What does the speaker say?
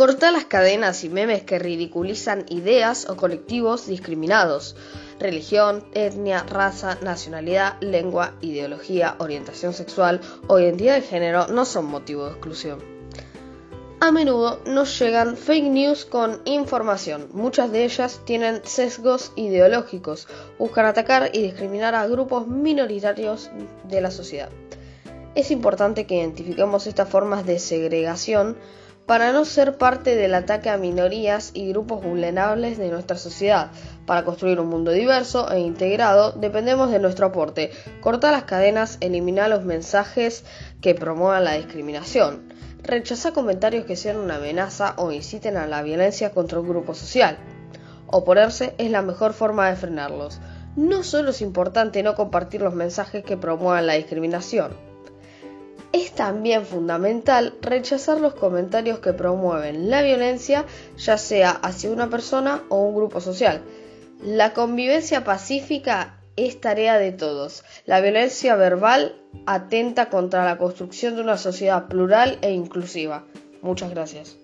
Cortar las cadenas y memes que ridiculizan ideas o colectivos discriminados. Religión, etnia, raza, nacionalidad, lengua, ideología, orientación sexual o identidad de género no son motivo de exclusión. A menudo nos llegan fake news con información. Muchas de ellas tienen sesgos ideológicos, buscan atacar y discriminar a grupos minoritarios de la sociedad. Es importante que identifiquemos estas formas de segregación para no ser parte del ataque a minorías y grupos vulnerables de nuestra sociedad. Para construir un mundo diverso e integrado dependemos de nuestro aporte. Corta las cadenas, elimina los mensajes que promuevan la discriminación. Rechaza comentarios que sean una amenaza o inciten a la violencia contra un grupo social. Oponerse es la mejor forma de frenarlos. No solo es importante no compartir los mensajes que promuevan la discriminación, es también fundamental rechazar los comentarios que promueven la violencia, ya sea hacia una persona o un grupo social. La convivencia pacífica es tarea de todos. La violencia verbal atenta contra la construcción de una sociedad plural e inclusiva. Muchas gracias.